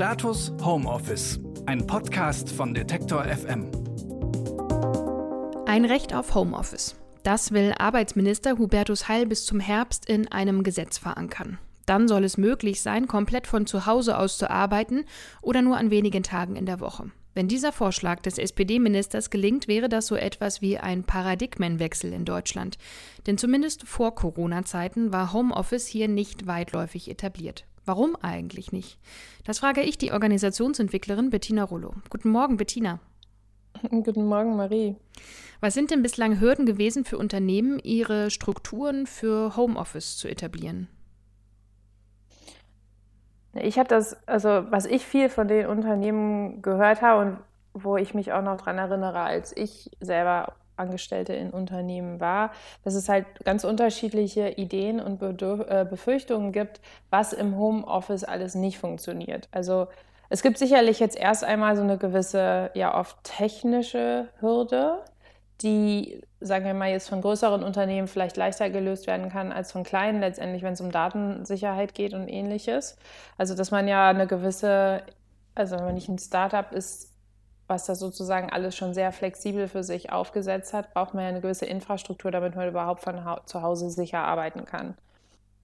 Status Homeoffice, ein Podcast von Detektor FM. Ein Recht auf Homeoffice. Das will Arbeitsminister Hubertus Heil bis zum Herbst in einem Gesetz verankern. Dann soll es möglich sein, komplett von zu Hause aus zu arbeiten oder nur an wenigen Tagen in der Woche. Wenn dieser Vorschlag des SPD-Ministers gelingt, wäre das so etwas wie ein Paradigmenwechsel in Deutschland. Denn zumindest vor Corona-Zeiten war Homeoffice hier nicht weitläufig etabliert. Warum eigentlich nicht? Das frage ich die Organisationsentwicklerin Bettina Rollo. Guten Morgen, Bettina. Guten Morgen, Marie. Was sind denn bislang Hürden gewesen für Unternehmen, ihre Strukturen für Homeoffice zu etablieren? Ich habe das, also was ich viel von den Unternehmen gehört habe und wo ich mich auch noch daran erinnere, als ich selber Angestellte in Unternehmen war, dass es halt ganz unterschiedliche Ideen und Bedürf äh, Befürchtungen gibt, was im Homeoffice alles nicht funktioniert. Also es gibt sicherlich jetzt erst einmal so eine gewisse, ja oft technische Hürde, die, sagen wir mal, jetzt von größeren Unternehmen vielleicht leichter gelöst werden kann als von kleinen, letztendlich, wenn es um Datensicherheit geht und ähnliches. Also, dass man ja eine gewisse, also wenn man nicht ein Startup ist, was das sozusagen alles schon sehr flexibel für sich aufgesetzt hat, braucht man ja eine gewisse Infrastruktur, damit man überhaupt von zu Hause sicher arbeiten kann.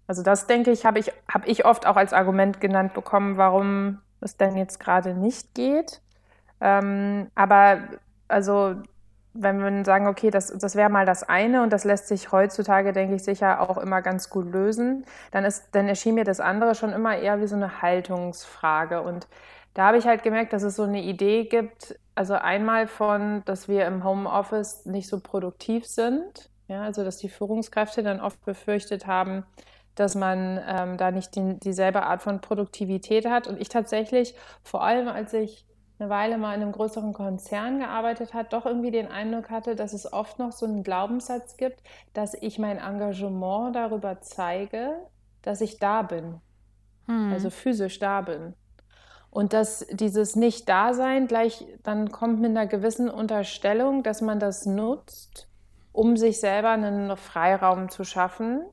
Also das denke ich, habe ich, hab ich oft auch als Argument genannt bekommen, warum es denn jetzt gerade nicht geht. Ähm, aber also wenn wir sagen, okay, das, das wäre mal das eine und das lässt sich heutzutage, denke ich, sicher auch immer ganz gut lösen, dann, ist, dann erschien mir das andere schon immer eher wie so eine Haltungsfrage. Und da habe ich halt gemerkt, dass es so eine Idee gibt, also einmal von, dass wir im Homeoffice nicht so produktiv sind, ja, also dass die Führungskräfte dann oft befürchtet haben, dass man ähm, da nicht die, dieselbe Art von Produktivität hat. Und ich tatsächlich, vor allem als ich eine Weile mal in einem größeren Konzern gearbeitet hat, doch irgendwie den Eindruck hatte, dass es oft noch so einen Glaubenssatz gibt, dass ich mein Engagement darüber zeige, dass ich da bin, hm. also physisch da bin. Und dass dieses Nicht-Dasein gleich dann kommt mit einer gewissen Unterstellung, dass man das nutzt, um sich selber einen Freiraum zu schaffen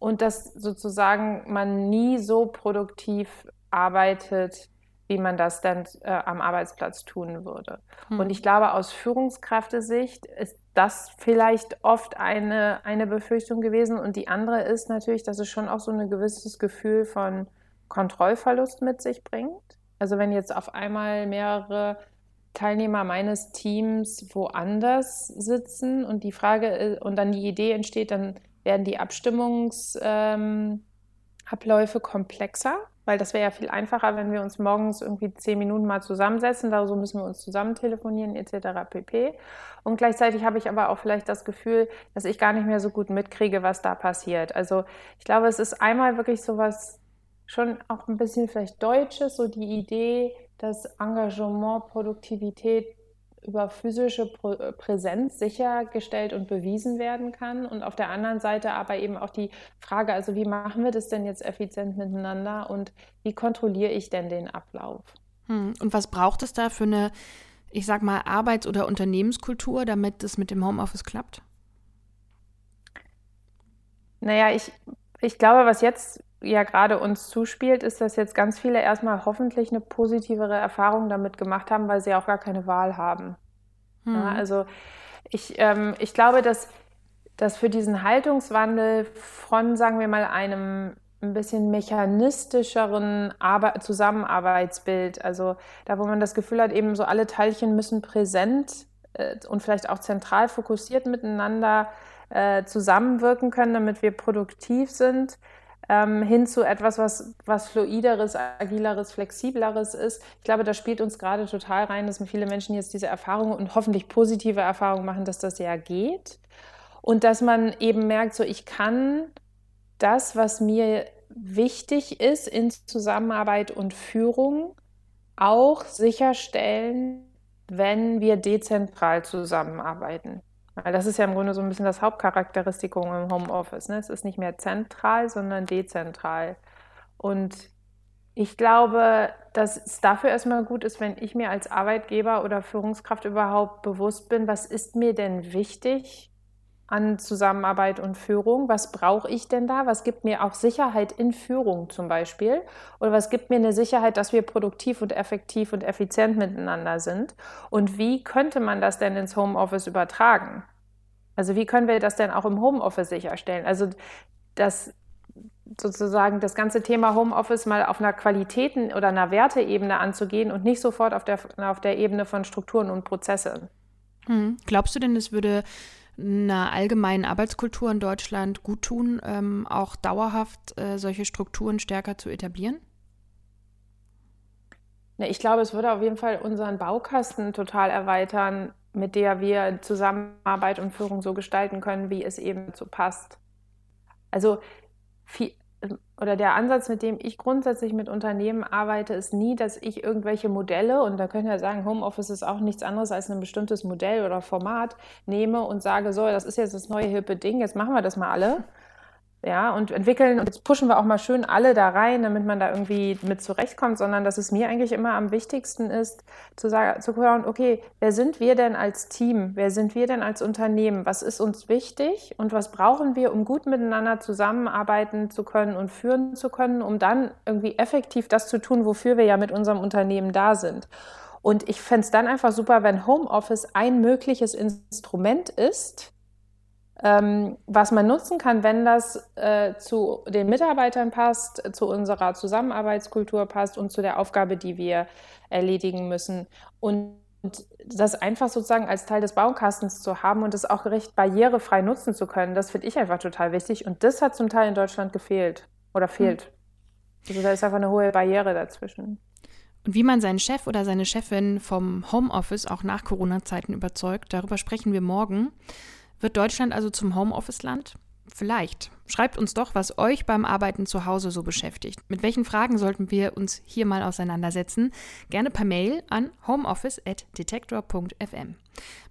und dass sozusagen man nie so produktiv arbeitet, wie man das dann äh, am Arbeitsplatz tun würde. Hm. Und ich glaube, aus Führungskraftesicht ist das vielleicht oft eine, eine Befürchtung gewesen. Und die andere ist natürlich, dass es schon auch so ein gewisses Gefühl von Kontrollverlust mit sich bringt. Also wenn jetzt auf einmal mehrere Teilnehmer meines Teams woanders sitzen und die Frage und dann die Idee entsteht, dann werden die Abstimmungsabläufe ähm, komplexer weil das wäre ja viel einfacher, wenn wir uns morgens irgendwie zehn Minuten mal zusammensetzen, da so müssen wir uns zusammen telefonieren etc. pp. Und gleichzeitig habe ich aber auch vielleicht das Gefühl, dass ich gar nicht mehr so gut mitkriege, was da passiert. Also ich glaube, es ist einmal wirklich so was schon auch ein bisschen vielleicht Deutsches, so die Idee, dass Engagement, Produktivität über physische äh, Präsenz sichergestellt und bewiesen werden kann. Und auf der anderen Seite aber eben auch die Frage, also wie machen wir das denn jetzt effizient miteinander und wie kontrolliere ich denn den Ablauf? Hm. Und was braucht es da für eine, ich sag mal, Arbeits- oder Unternehmenskultur, damit es mit dem Homeoffice klappt? Naja, ich, ich glaube, was jetzt ja gerade uns zuspielt, ist, dass jetzt ganz viele erstmal hoffentlich eine positivere Erfahrung damit gemacht haben, weil sie auch gar keine Wahl haben. Hm. Ja, also ich, ähm, ich glaube, dass, dass für diesen Haltungswandel von, sagen wir mal, einem ein bisschen mechanistischeren Arbe Zusammenarbeitsbild, also da, wo man das Gefühl hat, eben so alle Teilchen müssen präsent äh, und vielleicht auch zentral fokussiert miteinander äh, zusammenwirken können, damit wir produktiv sind, ähm, hin zu etwas, was, was fluideres, agileres, flexibleres ist. Ich glaube, da spielt uns gerade total rein, dass viele Menschen jetzt diese Erfahrungen und hoffentlich positive Erfahrungen machen, dass das ja geht. Und dass man eben merkt, so ich kann das, was mir wichtig ist in Zusammenarbeit und Führung, auch sicherstellen, wenn wir dezentral zusammenarbeiten. Weil das ist ja im Grunde so ein bisschen das Hauptcharakteristikum im Homeoffice. Ne? Es ist nicht mehr zentral, sondern dezentral. Und ich glaube, dass es dafür erstmal gut ist, wenn ich mir als Arbeitgeber oder Führungskraft überhaupt bewusst bin, was ist mir denn wichtig an Zusammenarbeit und Führung. Was brauche ich denn da? Was gibt mir auch Sicherheit in Führung zum Beispiel? Oder was gibt mir eine Sicherheit, dass wir produktiv und effektiv und effizient miteinander sind? Und wie könnte man das denn ins Homeoffice übertragen? Also wie können wir das denn auch im Homeoffice sicherstellen? Also das sozusagen das ganze Thema Homeoffice mal auf einer Qualitäten- oder einer Werteebene anzugehen und nicht sofort auf der, auf der Ebene von Strukturen und Prozessen. Hm. Glaubst du denn, es würde einer allgemeinen Arbeitskultur in Deutschland gut tun, ähm, auch dauerhaft äh, solche Strukturen stärker zu etablieren? Ich glaube, es würde auf jeden Fall unseren Baukasten total erweitern, mit der wir Zusammenarbeit und Führung so gestalten können, wie es eben dazu passt. Also viel, oder der Ansatz, mit dem ich grundsätzlich mit Unternehmen arbeite, ist nie, dass ich irgendwelche Modelle, und da können wir sagen, Homeoffice ist auch nichts anderes als ein bestimmtes Modell oder Format, nehme und sage, so, das ist jetzt das neue hippe Ding, jetzt machen wir das mal alle ja, und entwickeln und jetzt pushen wir auch mal schön alle da rein, damit man da irgendwie mit zurechtkommt, sondern dass es mir eigentlich immer am wichtigsten ist, zu sagen, zu hören, okay, wer sind wir denn als Team? Wer sind wir denn als Unternehmen? Was ist uns wichtig und was brauchen wir, um gut miteinander zusammenarbeiten zu können und führen zu können, um dann irgendwie effektiv das zu tun, wofür wir ja mit unserem Unternehmen da sind. Und ich fände es dann einfach super, wenn Homeoffice ein mögliches Instrument ist, ähm, was man nutzen kann, wenn das äh, zu den Mitarbeitern passt, zu unserer Zusammenarbeitskultur passt und zu der Aufgabe, die wir erledigen müssen. Und das einfach sozusagen als Teil des Baukastens zu haben und das auch recht barrierefrei nutzen zu können, das finde ich einfach total wichtig. Und das hat zum Teil in Deutschland gefehlt oder fehlt. Hm. Also da ist einfach eine hohe Barriere dazwischen. Und wie man seinen Chef oder seine Chefin vom Homeoffice auch nach Corona-Zeiten überzeugt, darüber sprechen wir morgen. Wird Deutschland also zum Homeoffice-Land? Vielleicht. Schreibt uns doch, was euch beim Arbeiten zu Hause so beschäftigt. Mit welchen Fragen sollten wir uns hier mal auseinandersetzen? Gerne per Mail an homeoffice.detektor.fm.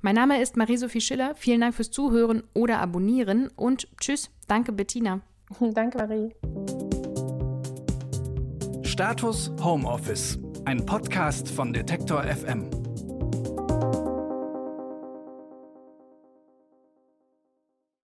Mein Name ist Marie-Sophie Schiller. Vielen Dank fürs Zuhören oder Abonnieren und tschüss. Danke, Bettina. Danke, Marie. Status Homeoffice. Ein Podcast von Detektor FM.